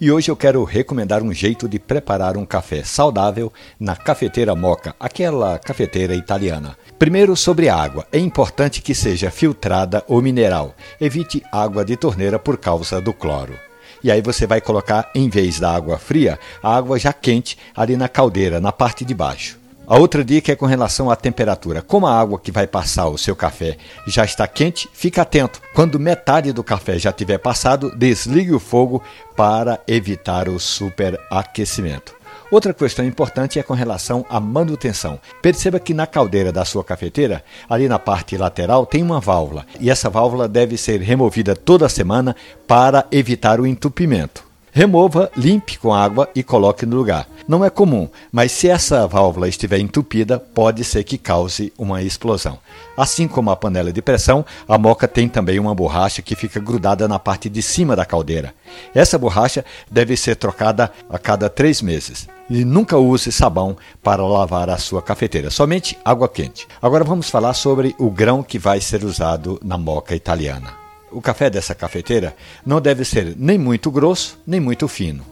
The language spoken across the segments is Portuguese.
e hoje eu quero recomendar um jeito de preparar um café saudável na cafeteira Moca, aquela cafeteira italiana. Primeiro, sobre a água. É importante que seja filtrada ou mineral. Evite água de torneira por causa do cloro. E aí você vai colocar, em vez da água fria, a água já quente ali na caldeira, na parte de baixo. A outra dica é com relação à temperatura. Como a água que vai passar o seu café já está quente, fique atento. Quando metade do café já tiver passado, desligue o fogo para evitar o superaquecimento. Outra questão importante é com relação à manutenção. Perceba que na caldeira da sua cafeteira, ali na parte lateral, tem uma válvula e essa válvula deve ser removida toda semana para evitar o entupimento. Remova, limpe com água e coloque no lugar. Não é comum, mas se essa válvula estiver entupida, pode ser que cause uma explosão. Assim como a panela de pressão, a moca tem também uma borracha que fica grudada na parte de cima da caldeira. Essa borracha deve ser trocada a cada três meses. E nunca use sabão para lavar a sua cafeteira, somente água quente. Agora vamos falar sobre o grão que vai ser usado na moca italiana. O café dessa cafeteira não deve ser nem muito grosso, nem muito fino.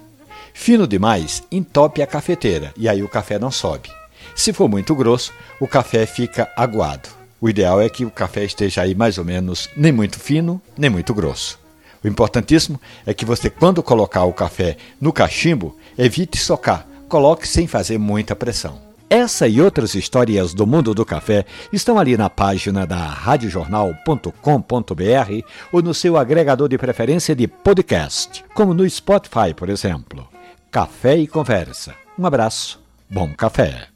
Fino demais, entope a cafeteira e aí o café não sobe. Se for muito grosso, o café fica aguado. O ideal é que o café esteja aí mais ou menos nem muito fino, nem muito grosso. O importantíssimo é que você, quando colocar o café no cachimbo, evite socar. Coloque sem fazer muita pressão. Essa e outras histórias do mundo do café estão ali na página da radiojornal.com.br ou no seu agregador de preferência de podcast, como no Spotify, por exemplo. Café e Conversa. Um abraço, bom café.